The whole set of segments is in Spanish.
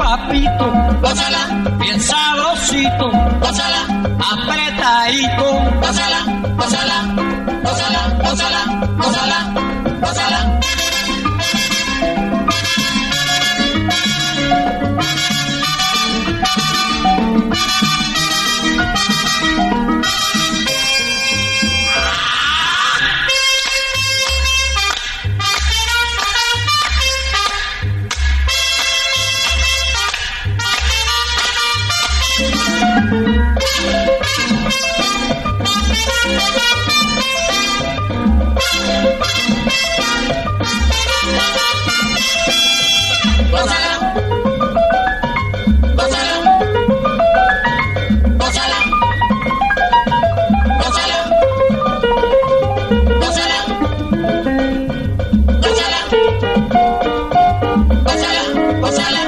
papito, gózala, bien sabrosito, gózala, apretadito, gózala, gózala, gózala, gózala, gózala, gózala. Gózala, gózala,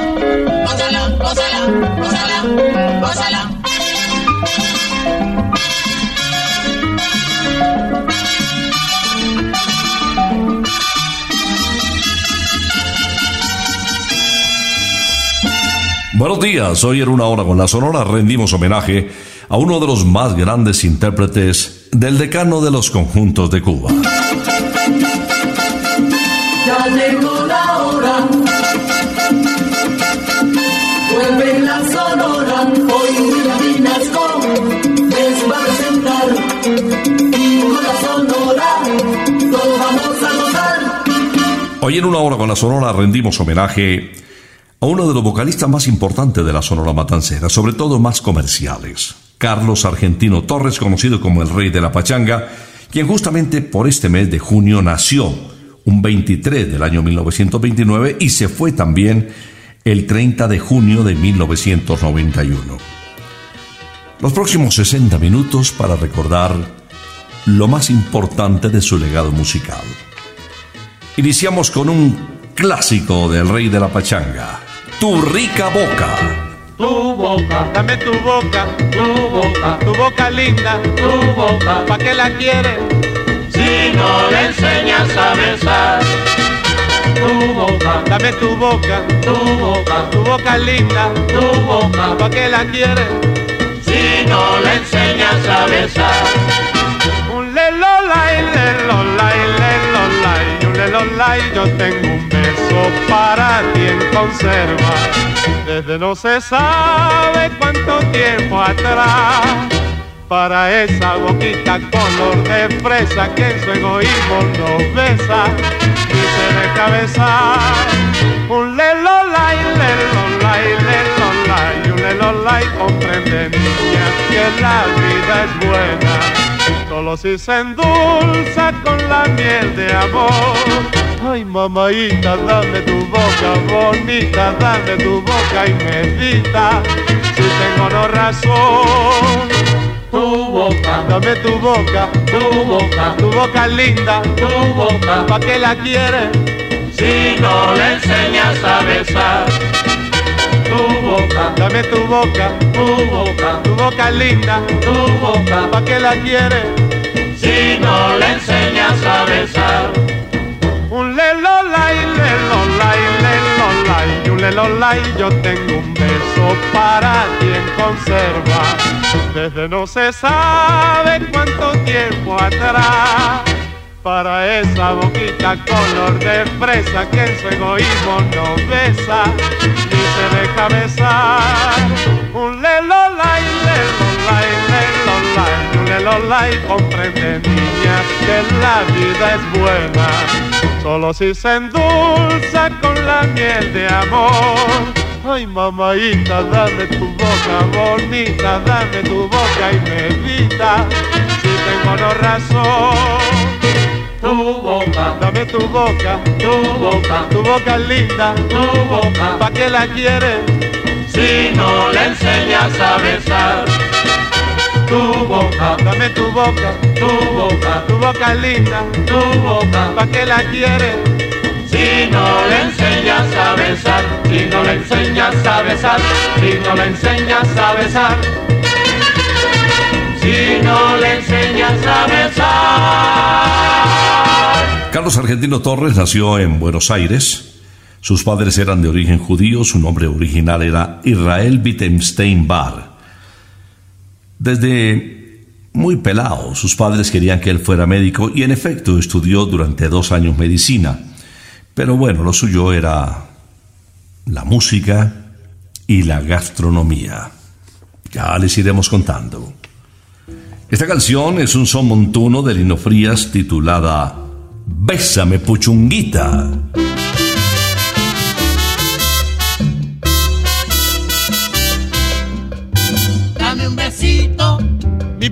gózala, gózala, gózala, gózala, gózala. Buenos días, hoy en una hora con la Sonora rendimos homenaje a uno de los más grandes intérpretes del decano de los conjuntos de Cuba. Hoy en una hora con la Sonora rendimos homenaje a uno de los vocalistas más importantes de la Sonora Matancera, sobre todo más comerciales, Carlos Argentino Torres, conocido como el Rey de la Pachanga, quien justamente por este mes de junio nació un 23 del año 1929 y se fue también el 30 de junio de 1991. Los próximos 60 minutos para recordar lo más importante de su legado musical. Iniciamos con un clásico del Rey de la Pachanga, Tu rica boca. Tu boca, dame tu boca, tu boca, tu boca linda, tu boca, ¿pa' qué la quieres? Si no le enseñas a besar. Tu boca, dame tu boca, tu boca, tu boca linda, tu boca, ¿pa' qué la quieres? Si no le enseñas a besar. Y yo tengo un beso para ti en conserva. Desde no se sabe cuánto tiempo atrás. Para esa boquita color de fresa que en su egoísmo nos besa y se deja besar. Un lelola y lelola y lelola y un lelola y comprende niña que la vida es buena solo si se endulza con la miel de amor. Ay, mamaita, dame tu boca bonita, dame tu boca y medita, si tengo no razón. Tu boca, Dame tu boca, tu boca, tu boca linda, tu boca. ¿pa' qué la quieres? Si no le enseñas a besar. Tu boca, Dame tu boca, tu boca, tu boca linda, tu boca. ¿pa' qué la quieres? Si no le enseñas a besar. Un lelola y yo tengo un beso para ti en conserva. Desde no se sabe cuánto tiempo atrás. Para esa boquita color de fresa que en su egoísmo no besa ni se deja besar. Un lelola y lelola y lelola y un lelola y comprende niña que la vida es buena solo si se endulza con la miel de amor. Ay, mamaita, dame tu boca bonita, dame tu boca y medita, si tengo no razón. Tu boca, Dame tu boca, tu boca, tu boca linda, tu boca. ¿pa' qué la quieres? Si no le enseñas a besar. Tu boca, Dame tu boca, tu boca, tu boca linda, tu boca. ¿pa' qué la quieres? Si no le enseñas a besar, si no le enseñas a besar, si no le enseñas a besar, si no le enseñas a besar. Carlos Argentino Torres nació en Buenos Aires. Sus padres eran de origen judío, su nombre original era Israel Wittgenstein Bar. Desde muy pelado, sus padres querían que él fuera médico y en efecto estudió durante dos años medicina. Pero bueno, lo suyo era la música y la gastronomía. Ya les iremos contando. Esta canción es un son montuno de Lino Frías titulada Bésame Puchunguita.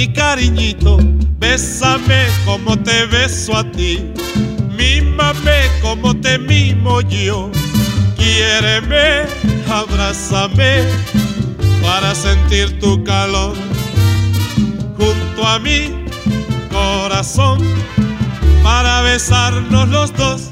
mi cariñito, bésame como te beso a ti, mímame como te mimo yo, quiéreme, abrázame para sentir tu calor. Junto a mi corazón para besarnos los dos.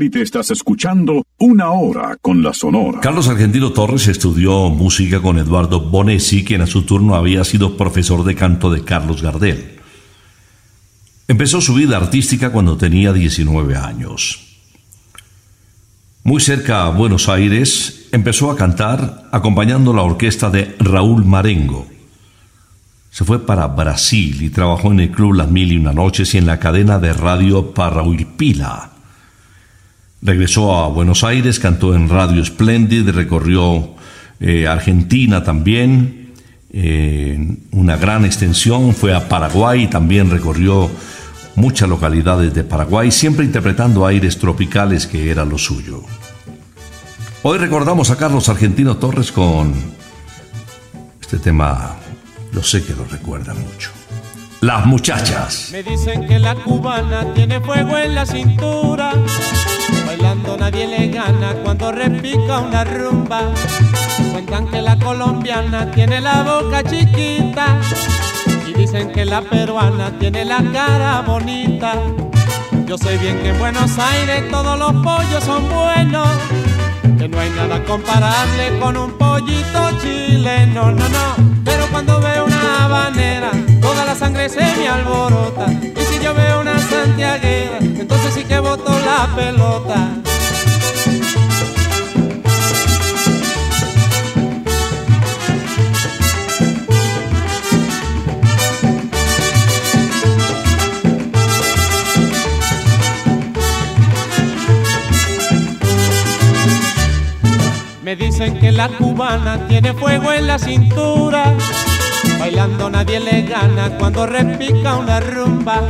Satélite estás escuchando Una Hora con la Sonora. Carlos Argentino Torres estudió música con Eduardo Bonesi, quien a su turno había sido profesor de canto de Carlos Gardel. Empezó su vida artística cuando tenía 19 años. Muy cerca a Buenos Aires, empezó a cantar acompañando la orquesta de Raúl Marengo. Se fue para Brasil y trabajó en el club Las Mil y Una Noches y en la cadena de radio Parrauipila. Regresó a Buenos Aires, cantó en Radio Splendid, recorrió eh, Argentina también, eh, una gran extensión, fue a Paraguay, también recorrió muchas localidades de Paraguay, siempre interpretando aires tropicales que era lo suyo. Hoy recordamos a Carlos Argentino Torres con este tema, lo sé que lo recuerda mucho. Las muchachas. Me dicen que la cubana tiene fuego en la cintura. Bailando nadie le gana cuando repica una rumba. Cuentan que la colombiana tiene la boca chiquita. Y dicen que la peruana tiene la cara bonita. Yo sé bien que en Buenos Aires todos los pollos son buenos. Que no hay nada comparable con un pollito chileno, no, no. Pero cuando veo toda la sangre se me alborota. Y si yo veo una santiaguera, entonces sí que boto la pelota. Me dicen que la cubana tiene fuego en la cintura. Bailando nadie le gana cuando repica una rumba.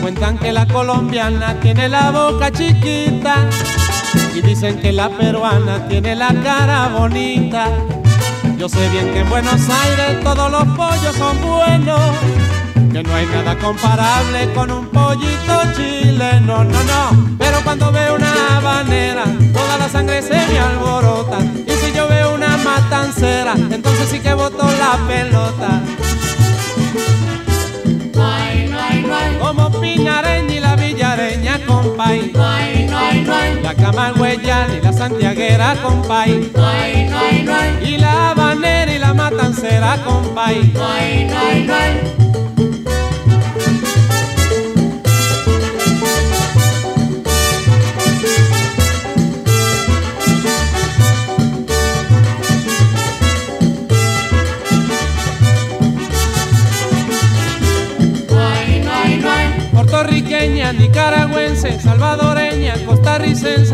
Cuentan que la colombiana tiene la boca chiquita. Y dicen que la peruana tiene la cara bonita. Yo sé bien que en Buenos Aires todos los pollos son buenos. Que no hay nada comparable con un pollito chileno, no, no. Pero cuando veo una habanera, toda la sangre se me alborota. Y si yo veo matancera, entonces sí que boto la pelota. Como Pinareña y la Villareña, compay. La Camagüeyana y la Santiaguera, compay. Y la habanera y la matancera, compay.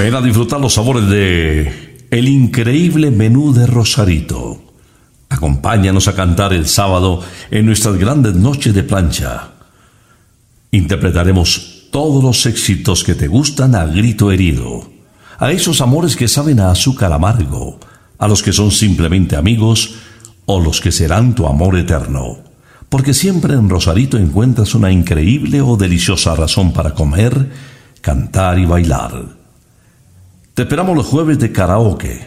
Ven a disfrutar los sabores de el increíble menú de Rosarito. Acompáñanos a cantar el sábado en nuestras grandes noches de plancha. Interpretaremos todos los éxitos que te gustan a grito herido, a esos amores que saben a azúcar amargo, a los que son simplemente amigos o los que serán tu amor eterno. Porque siempre en Rosarito encuentras una increíble o deliciosa razón para comer, cantar y bailar. Te esperamos los jueves de karaoke,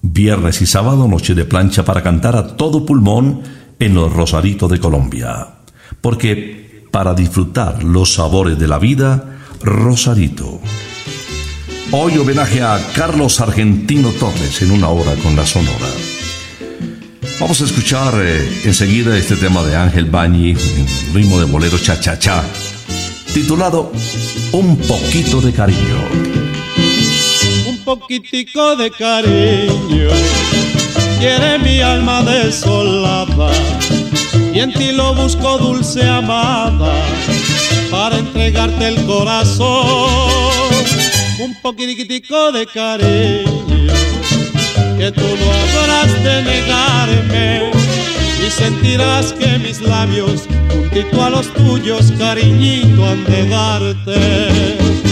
viernes y sábado noche de plancha para cantar a todo pulmón en los Rosaritos de Colombia. Porque para disfrutar los sabores de la vida, Rosarito. Hoy homenaje a Carlos Argentino Torres en una hora con la Sonora. Vamos a escuchar eh, enseguida este tema de Ángel Bañi ritmo de bolero cha-cha-cha, titulado Un poquito de cariño. Un poquitico de cariño. Quiere mi alma desolada y en ti lo busco dulce amada para entregarte el corazón. Un poquitico de cariño que tú no habrás de negarme y sentirás que mis labios juntito a los tuyos cariñito han de darte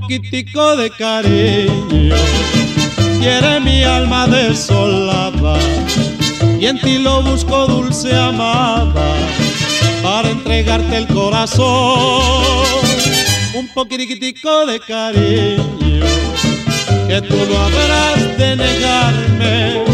Poquitico de cariño. Quiere mi alma desolada y en ti lo busco dulce amada para entregarte el corazón. Un poquitico de cariño que tú no habrás de negarme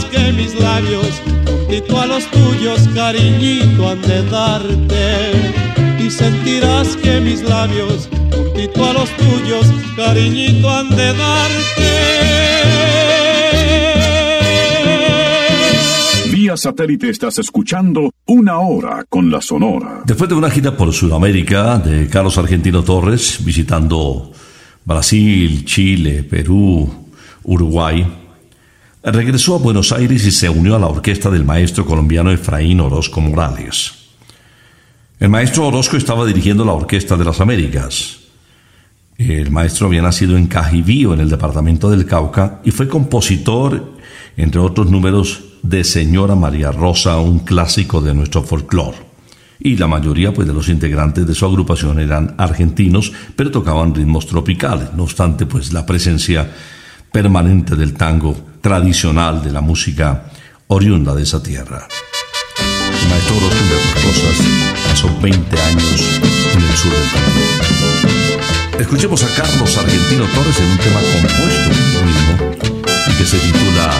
sentirás que mis labios, juntito a los tuyos, cariñito han de darte y sentirás que mis labios, juntito a los tuyos, cariñito han de darte. Vía satélite estás escuchando una hora con la Sonora. Después de una gira por Sudamérica de Carlos Argentino Torres, visitando Brasil, Chile, Perú, Uruguay, regresó a Buenos Aires y se unió a la orquesta del maestro colombiano Efraín Orozco Morales. El maestro Orozco estaba dirigiendo la Orquesta de las Américas. El maestro había nacido en Cajibío, en el departamento del Cauca, y fue compositor, entre otros números, de Señora María Rosa, un clásico de nuestro folclore. Y la mayoría pues, de los integrantes de su agrupación eran argentinos, pero tocaban ritmos tropicales. No obstante, pues la presencia permanente del tango tradicional de la música oriunda de esa tierra. Maestro entre otras cosas, pasó 20 años en el sur del país. Escuchemos a Carlos Argentino Torres en un tema compuesto por mismo que se titula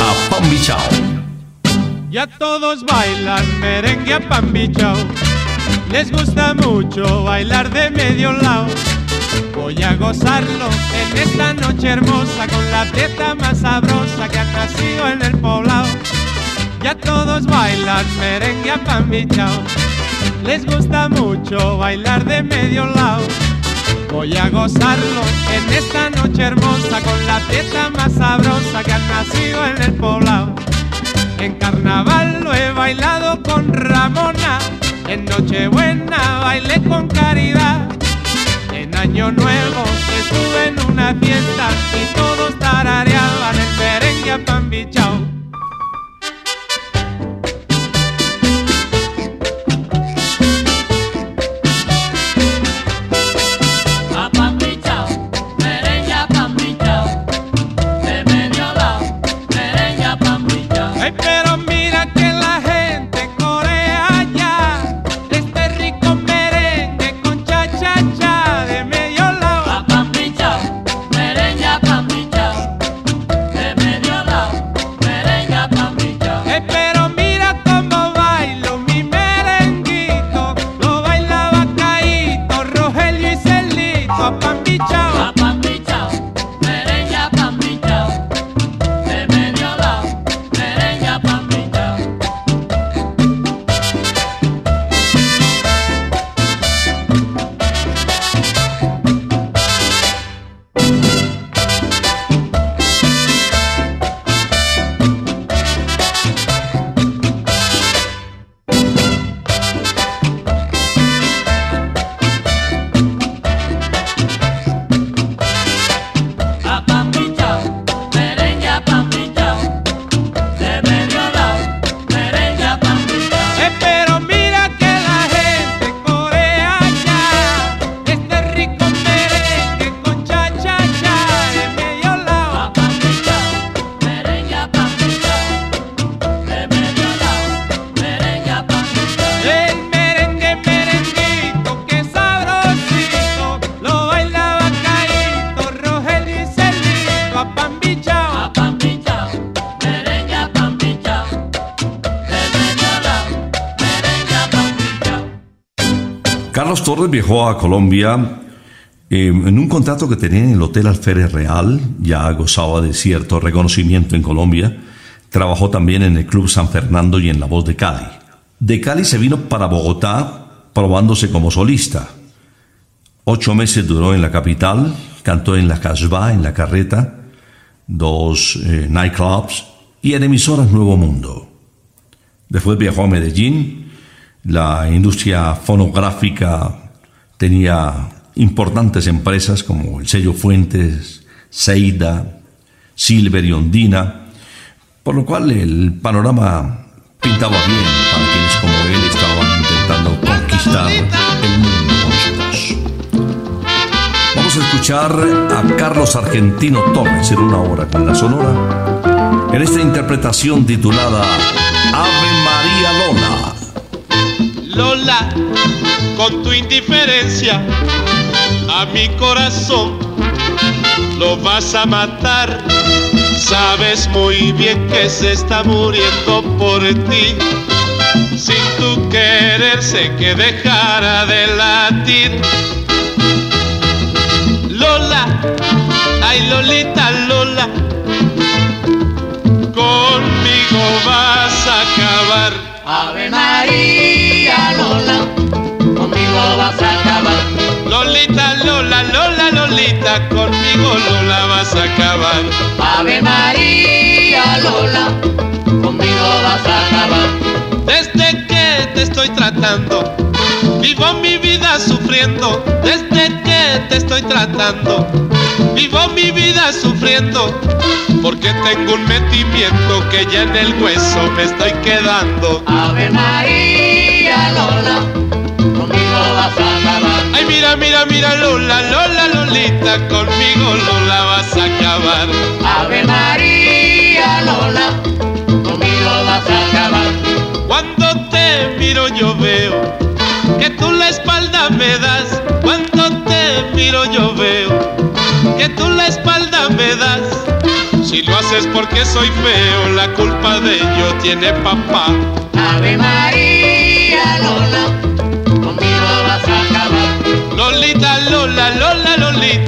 A Pambichao. Ya todos bailan merengue a Pambichao. Les gusta mucho bailar de medio lado. Voy a gozarlo en esta noche hermosa con la fiesta más sabrosa que ha nacido en el poblado. Ya todos bailan merengue a Pambichao les gusta mucho bailar de medio lado. Voy a gozarlo en esta noche hermosa con la fiesta más sabrosa que ha nacido en el poblado. En carnaval lo he bailado con Ramona, en Nochebuena bailé con Caridad. Año Nuevo estuve en una fiesta y todos tarareaban el merengue a pan Carlos viajó a Colombia eh, en un contrato que tenía en el Hotel Alférez Real, ya gozaba de cierto reconocimiento en Colombia. Trabajó también en el Club San Fernando y en La Voz de Cali. De Cali se vino para Bogotá probándose como solista. Ocho meses duró en la capital, cantó en la Casbah, en la Carreta, dos eh, nightclubs y en emisoras Nuevo Mundo. Después viajó a Medellín, la industria fonográfica tenía importantes empresas como el sello Fuentes, Seida, Silver y Ondina, por lo cual el panorama pintaba bien para quienes como él estaban intentando conquistar el mundo Vamos a escuchar a Carlos Argentino Torres en una hora con la Sonora, en esta interpretación titulada Ave. Lola, con tu indiferencia a mi corazón lo vas a matar. Sabes muy bien que se está muriendo por ti. Sin tu querer sé que dejara de latir. Lola, ay Lolita Lola, conmigo vas a acabar. Ave María Lola, conmigo vas a acabar. Lolita Lola, Lola Lolita, conmigo Lola vas a acabar. Ave María Lola, conmigo vas a acabar. Desde que te estoy tratando, vivo mi vida sufriendo. Desde que te estoy tratando, vivo mi vida sufriendo. Porque tengo un metimiento que ya en el hueso me estoy quedando. Ave María Lola, conmigo vas a acabar. Ay, mira, mira, mira, Lola, Lola, Lolita, conmigo Lola vas a acabar. Ave María Lola, conmigo vas a acabar. Cuando te miro yo veo que tú la espalda me das. Cuando te miro yo veo que tú la espalda me das. Si lo haces porque soy feo, la culpa de ello tiene papá. Ave María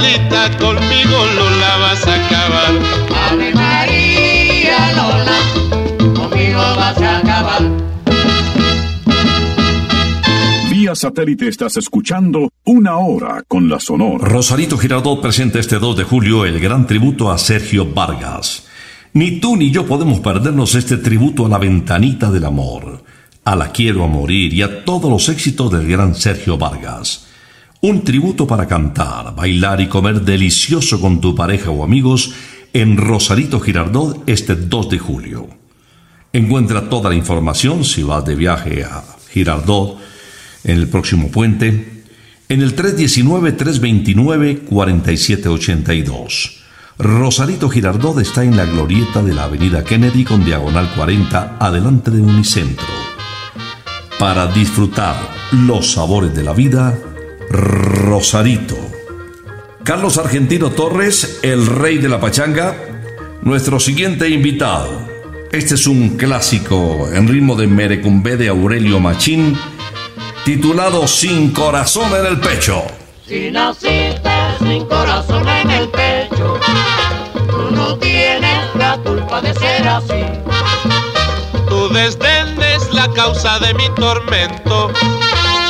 Lola, Lolita, conmigo Lola vas a acabar. Ave María Lola, conmigo vas a acabar. Vía satélite estás escuchando Una Hora con la Sonora. Rosarito Girardot presenta este 2 de julio el gran tributo a Sergio Vargas. Ni tú ni yo podemos perdernos este tributo a la ventanita del amor, a la quiero a morir y a todos los éxitos del gran Sergio Vargas. Un tributo para cantar, bailar y comer delicioso con tu pareja o amigos en Rosarito Girardot este 2 de julio. Encuentra toda la información si vas de viaje a Girardot en el próximo puente en el 319-329-4782. Rosarito Girardot está en la glorieta de la avenida Kennedy con diagonal 40 adelante de Unicentro. Para disfrutar los sabores de la vida, Rosarito. Carlos Argentino Torres, el rey de la pachanga, nuestro siguiente invitado. Este es un clásico en ritmo de merecumbé de Aurelio Machín, titulado Sin corazón en el pecho. Si naciste sin corazón en el pecho, tú no tienes la culpa de ser así. Tu desdén es la causa de mi tormento.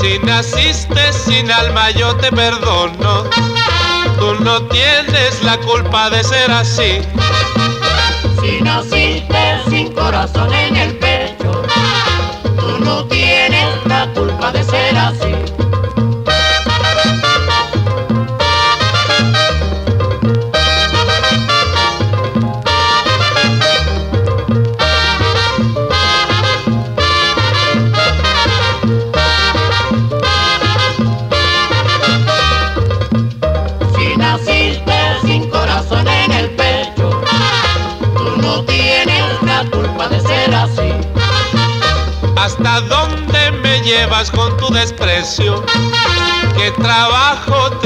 Si naciste sin alma yo te perdono. Tú no tienes la culpa de ser así. Si naciste sin corazón en el pecho,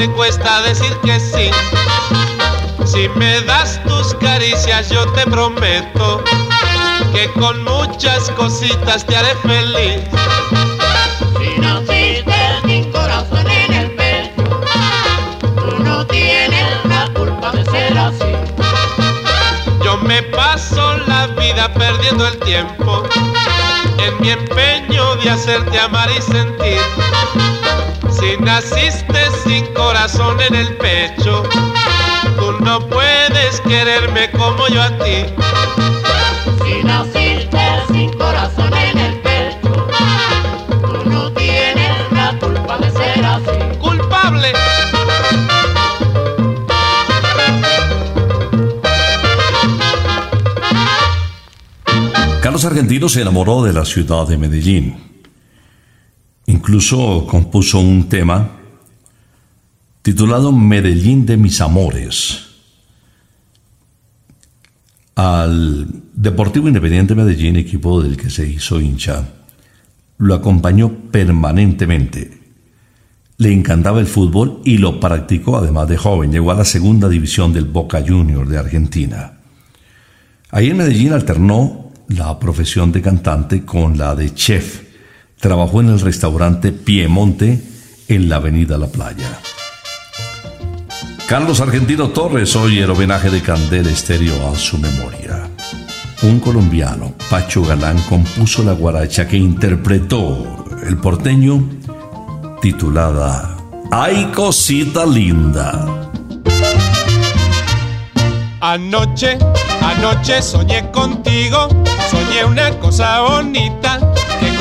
te cuesta decir que sí? Si me das tus caricias yo te prometo que con muchas cositas te haré feliz. Si naciste sin corazón en el pecho, tú no tienes la culpa de ser así. Yo me paso la vida perdiendo el tiempo en mi empeño de hacerte amar y sentir. Si naciste sin corazón en el pecho, tú no puedes quererme como yo a ti. Si naciste sin corazón en el pecho, tú no tienes la culpa de ser así. Culpable. Carlos Argentino se enamoró de la ciudad de Medellín. Incluso compuso un tema titulado Medellín de mis amores. Al Deportivo Independiente Medellín, equipo del que se hizo hincha, lo acompañó permanentemente. Le encantaba el fútbol y lo practicó además de joven. Llegó a la segunda división del Boca Junior de Argentina. Ahí en Medellín alternó la profesión de cantante con la de chef. Trabajó en el restaurante Piemonte en la Avenida La Playa. Carlos Argentino Torres, hoy el homenaje de Candel Estéreo a su memoria. Un colombiano, Pacho Galán, compuso la guaracha que interpretó el porteño titulada Ay cosita linda. Anoche, anoche soñé contigo, soñé una cosa bonita,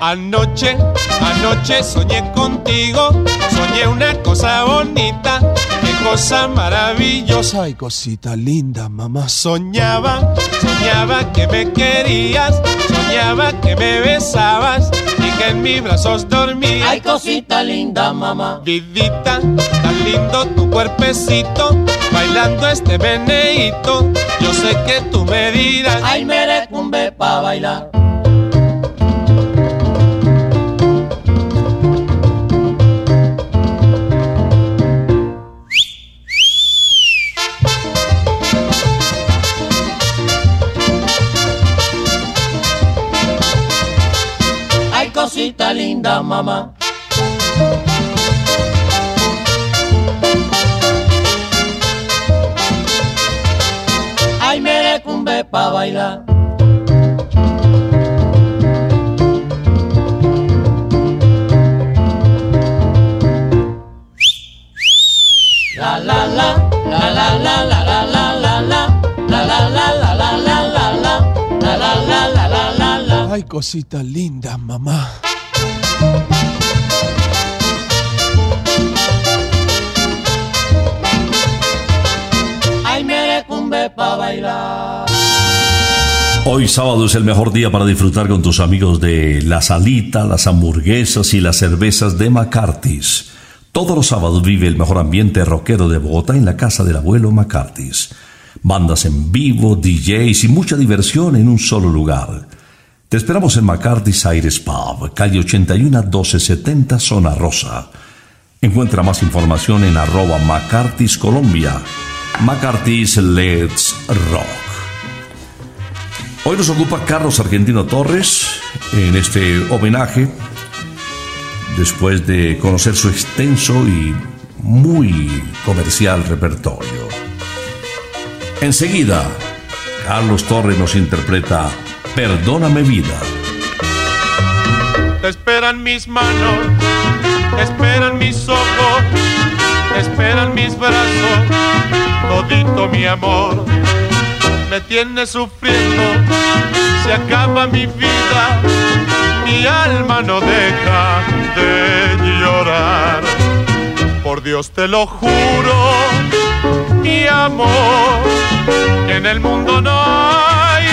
Anoche, anoche soñé contigo, soñé una cosa bonita, qué cosa maravillosa. Ay, cosita linda, mamá. Soñaba, soñaba que me querías, soñaba que me besabas y que en mis brazos dormías. Ay, cosita linda, mamá. Vidita, tan lindo tu cuerpecito, bailando este meneíto. Yo sé que tú me dirás, Ay, merecumbe pa' bailar. Linda, mamá. Ay, merecumbe pa' bailar. La la la, la la la la la la la la, la la la la la la la la, la la la la la la mamá. Bailar. Hoy sábado es el mejor día para disfrutar con tus amigos de la salita, las hamburguesas y las cervezas de McCarthy's. Todos los sábados vive el mejor ambiente rockero de Bogotá en la casa del abuelo McCarthy's. Bandas en vivo, DJs y mucha diversión en un solo lugar. Te esperamos en McCarthy's Aires Pub, calle 81 1270, zona rosa. Encuentra más información en arroba McCarthy's Colombia. McCarthy's Let's Rock. Hoy nos ocupa Carlos Argentino Torres en este homenaje después de conocer su extenso y muy comercial repertorio. Enseguida, Carlos Torres nos interpreta Perdóname vida. Te esperan mis manos, esperan mis ojos, esperan mis brazos, todito mi amor. Me tiene sufriendo, se acaba mi vida, mi alma no deja de llorar. Por Dios te lo juro, mi amor, en el mundo no hay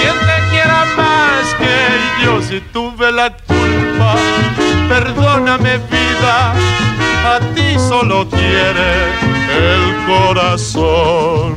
quien te quiera más que yo. Si tuve la culpa, perdóname vida, a ti solo quiere el corazón.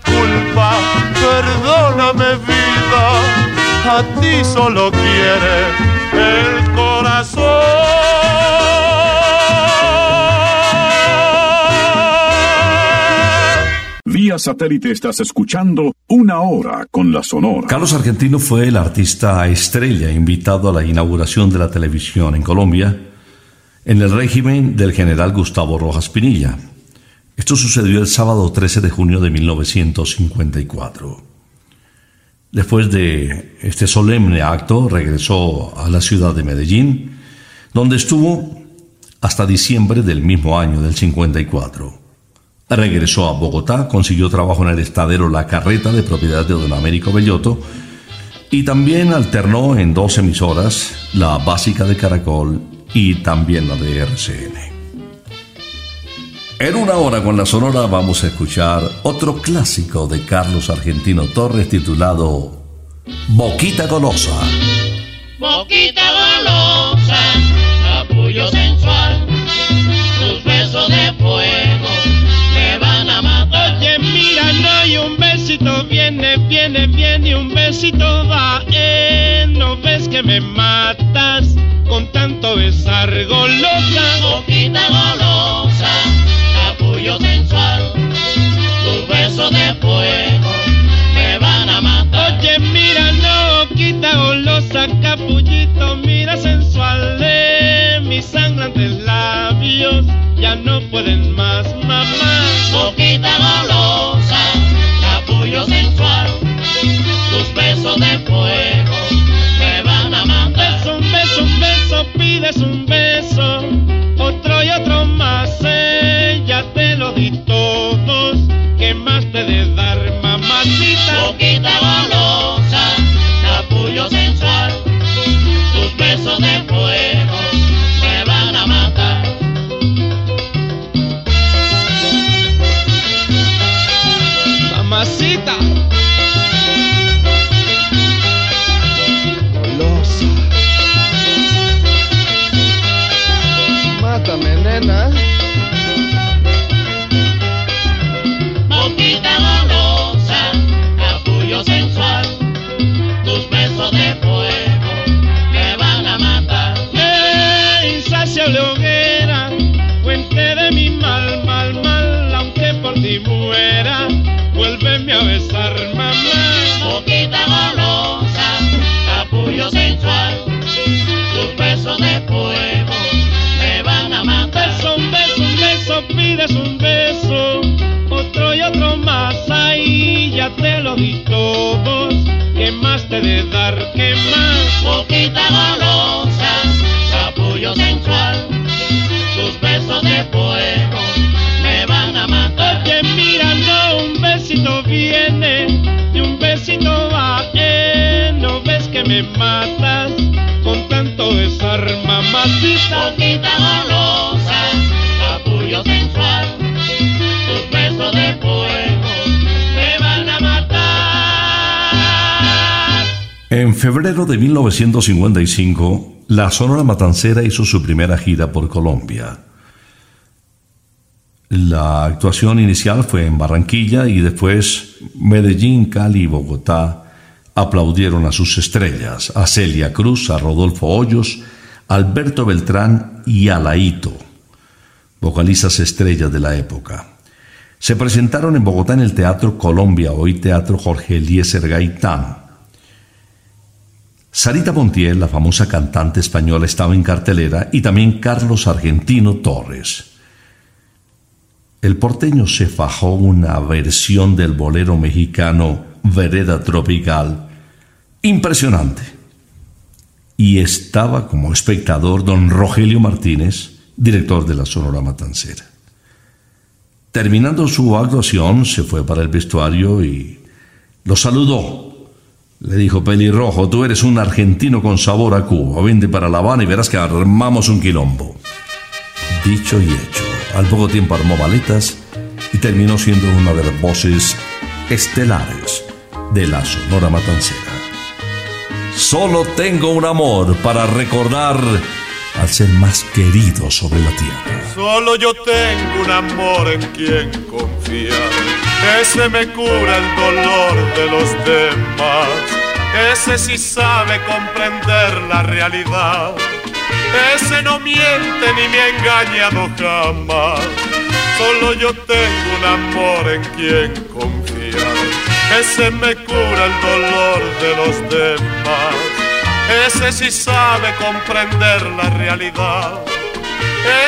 culpa. Perdóname vida, a ti solo quiere el corazón. Vía satélite estás escuchando Una Hora con la Sonora. Carlos Argentino fue el artista estrella invitado a la inauguración de la televisión en Colombia en el régimen del general Gustavo Rojas Pinilla. Esto sucedió el sábado 13 de junio de 1954. Después de este solemne acto, regresó a la ciudad de Medellín, donde estuvo hasta diciembre del mismo año del 54. Regresó a Bogotá, consiguió trabajo en el estadero La Carreta de propiedad de don Américo Bellotto y también alternó en dos emisoras, la básica de Caracol y también la de RCN. En una hora con la Sonora vamos a escuchar otro clásico de Carlos Argentino Torres titulado Boquita Golosa. Boquita golosa, capullo sensual, tus besos de fuego me van a matar. Oye, mira, no hay un besito, viene, viene, viene, y un besito va. Eh, no ves que me matas con tanto besar golosa. Boquita golosa, quita golosa, capullito, mira sensual. Eh, mis sangrantes labios ya no pueden más, mamá. Boquita golosa, capullo sensual, tus besos de fuego me van a matar. Un beso, un beso, pides un beso, otro y otro más, eh, ya te lo di todos, ¿qué más te de dar, mamacita? Boquita golosa, de 1955, la Sonora Matancera hizo su primera gira por Colombia. La actuación inicial fue en Barranquilla y después Medellín, Cali y Bogotá aplaudieron a sus estrellas, a Celia Cruz, a Rodolfo Hoyos, Alberto Beltrán y a Laito, vocalistas estrellas de la época. Se presentaron en Bogotá en el Teatro Colombia, hoy Teatro Jorge Eliezer Gaitán. Sarita Montiel, la famosa cantante española, estaba en cartelera y también Carlos Argentino Torres. El porteño se fajó una versión del bolero mexicano Vereda Tropical impresionante. Y estaba como espectador don Rogelio Martínez, director de la Sonora Matancera. Terminando su actuación, se fue para el vestuario y lo saludó. Le dijo, pelirrojo, tú eres un argentino con sabor a Cuba. Vente para La Habana y verás que armamos un quilombo. Dicho y hecho, al poco tiempo armó maletas y terminó siendo una de las voces estelares de la Sonora Matancera. Solo tengo un amor para recordar al ser más querido sobre la tierra. Solo yo tengo un amor en quien confiar. Ese me cura el dolor de los demás. Ese sí sabe comprender la realidad. Ese no miente ni me ha engañado jamás. Solo yo tengo un amor en quien confiar. Ese me cura el dolor de los demás. Ese sí sabe comprender la realidad.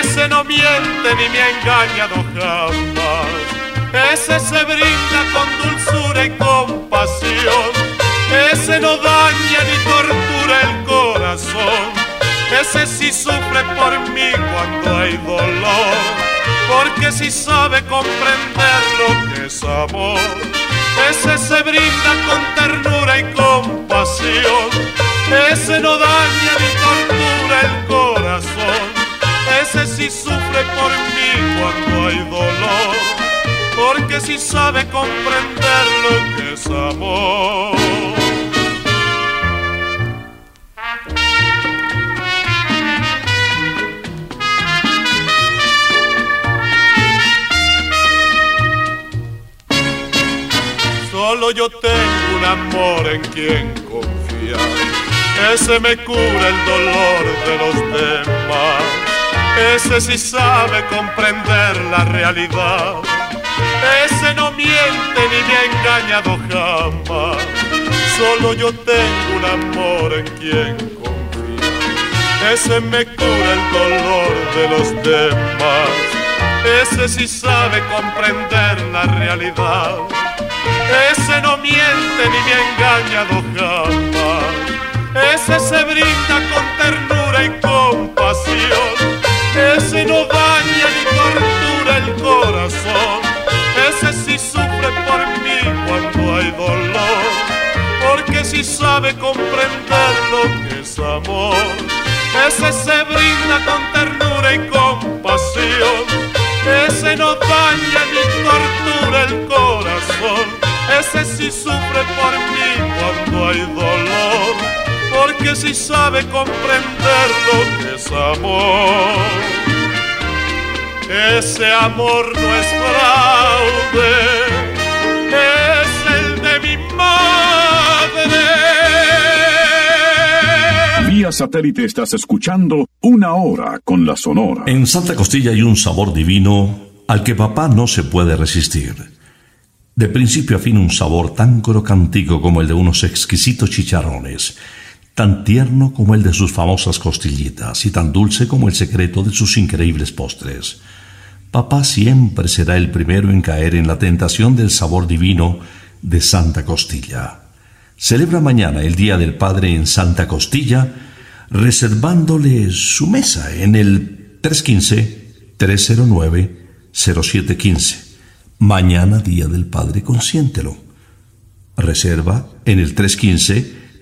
Ese no miente ni me ha engañado jamás. Ese se brinda con dulzura y compasión. Ese no daña ni tortura el corazón. Ese sí sufre por mí cuando hay dolor. Porque sí sabe comprender lo que es amor. Ese se brinda con ternura y compasión. Ese no daña ni tortura el corazón. Ese sí sufre por mí cuando hay dolor. Porque sí sabe comprender lo que es amor. Solo yo tengo un amor en quien confiar. Ese me cura el dolor de los demás. Ese sí sabe comprender la realidad. Ese no miente ni me ha engañado jamás. Solo yo tengo un amor en quien confiar. Ese me cura el dolor de los demás. Ese sí sabe comprender la realidad. Ese no miente ni me ha engañado jamás. Ese se brinda con ternura y compasión. Ese no daña ni tortura el corazón. Ese sí sufre por mí cuando hay dolor. Porque sí sabe comprender lo que es amor. Ese se brinda con ternura y compasión. Ese no daña ni tortura el corazón. Ese sí sufre por mí cuando hay dolor, porque sí sabe comprender lo que es amor. Ese amor no es fraude, es el de mi madre. Vía satélite estás escuchando Una Hora con la Sonora. En Santa Costilla hay un sabor divino al que papá no se puede resistir. De principio a fin un sabor tan crocantico como el de unos exquisitos chicharrones, tan tierno como el de sus famosas costillitas y tan dulce como el secreto de sus increíbles postres. Papá siempre será el primero en caer en la tentación del sabor divino de Santa Costilla. Celebra mañana el Día del Padre en Santa Costilla, reservándole su mesa en el 315-309-0715. Mañana Día del Padre, consiéntelo. Reserva en el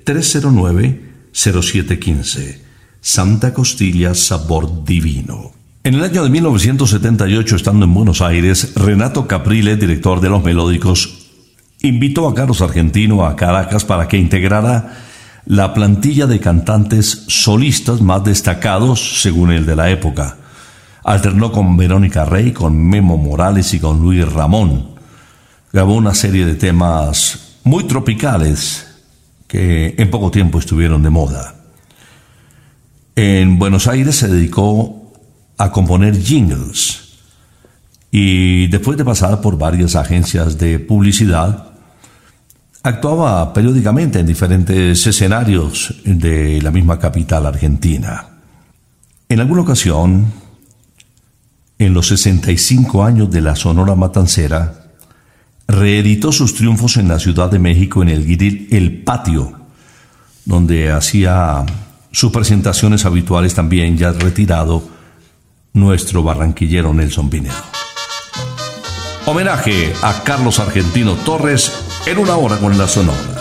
315-309-0715. Santa Costilla, sabor divino. En el año de 1978, estando en Buenos Aires, Renato Caprile, director de Los Melódicos, invitó a Carlos Argentino a Caracas para que integrara la plantilla de cantantes solistas más destacados según el de la época. Alternó con Verónica Rey, con Memo Morales y con Luis Ramón. Grabó una serie de temas muy tropicales que en poco tiempo estuvieron de moda. En Buenos Aires se dedicó a componer jingles y después de pasar por varias agencias de publicidad, actuaba periódicamente en diferentes escenarios de la misma capital argentina. En alguna ocasión, en los 65 años de la Sonora Matancera, reeditó sus triunfos en la Ciudad de México en el Guiril El Patio, donde hacía sus presentaciones habituales también ya retirado nuestro barranquillero Nelson Pinedo. Homenaje a Carlos Argentino Torres en una hora con la Sonora.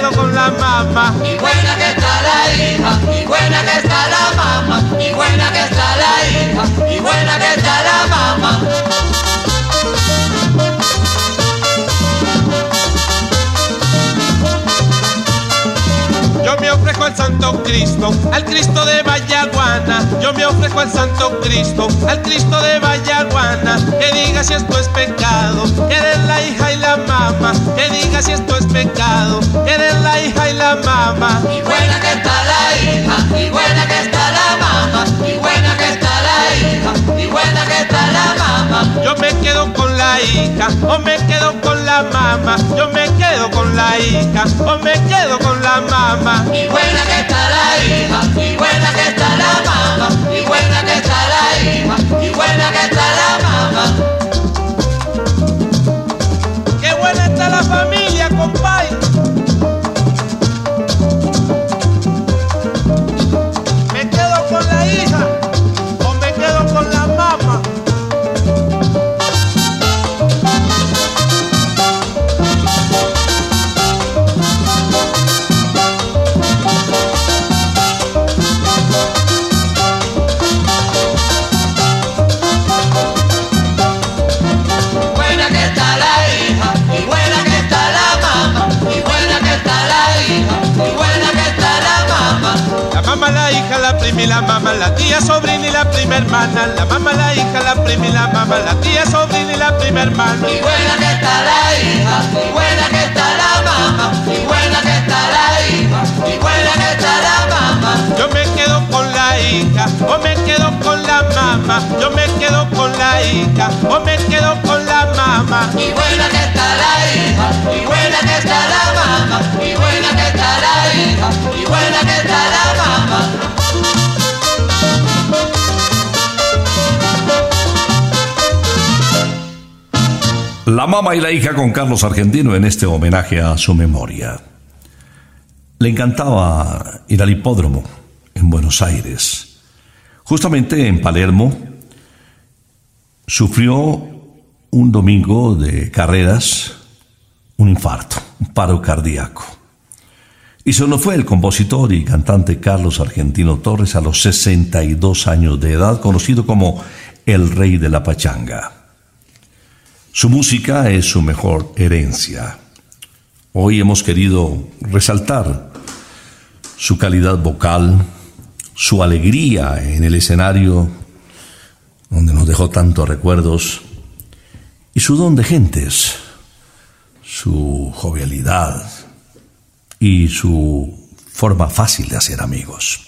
con la mamá. Y buena que está la hija, y buena que está la mamá, y buena que está la hija, y buena que está la mamá. Me ofrezco al Santo Cristo, al Cristo de Vallaguana. Yo me ofrezco al Santo Cristo, al Cristo de Vallaguana. Que diga si esto es pecado, que eres la hija y la mamá. Que diga si esto es pecado, que eres la hija y la mamá. Y buena que está la hija, y buena que está la mamá, y buena que está la hija, y buena que está la mamá. Yo me quedo con la hija, o me quedo con la mamá. Yo me quedo con la hija, o me quedo con la mamá. Y buena que está la hija, y buena que está la mamá, y buena que está la hija, y buena que está la mamá. Qué buena está la familia, compay. Prima y la mamá, la tía, sobrina y la prima hermana. La mamá, la hija, la prima y la mamá, la tía, sobrina y la prima hermana. Y buena que está la hija, y buena que está la mamá, y buena que está la hija, y buena que está la mamá. Yo me quedo con la hija, o me quedo con la mamá. Yo me quedo con la hija, o me quedo con la mamá. Y buena que está la hija, mamá y la hija con Carlos Argentino en este homenaje a su memoria. Le encantaba ir al hipódromo en Buenos Aires. Justamente en Palermo sufrió un domingo de carreras un infarto, un paro cardíaco. Y solo fue el compositor y cantante Carlos Argentino Torres a los 62 años de edad, conocido como el rey de la pachanga. Su música es su mejor herencia. Hoy hemos querido resaltar su calidad vocal, su alegría en el escenario, donde nos dejó tantos recuerdos, y su don de gentes, su jovialidad y su forma fácil de hacer amigos.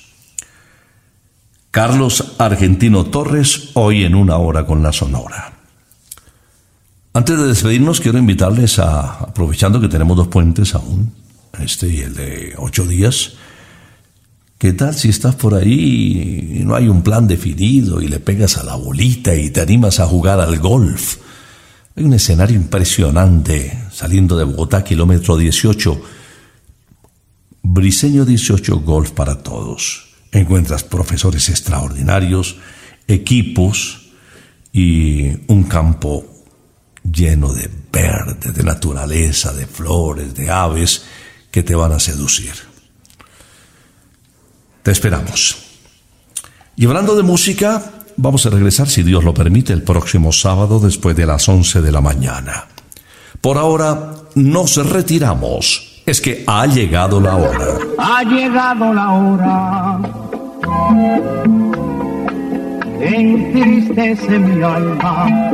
Carlos Argentino Torres, hoy en una hora con la Sonora. Antes de despedirnos, quiero invitarles a, aprovechando que tenemos dos puentes aún, este y el de ocho días, ¿Qué tal si estás por ahí y no hay un plan definido y le pegas a la bolita y te animas a jugar al golf? Hay un escenario impresionante saliendo de Bogotá, kilómetro 18. Briseño 18 Golf para todos. Encuentras profesores extraordinarios, equipos y un campo lleno de verde, de naturaleza, de flores, de aves que te van a seducir. Te esperamos. Y hablando de música, vamos a regresar, si Dios lo permite, el próximo sábado después de las 11 de la mañana. Por ahora, nos retiramos. Es que ha llegado la hora. Ha llegado la hora. Entristece mi alma.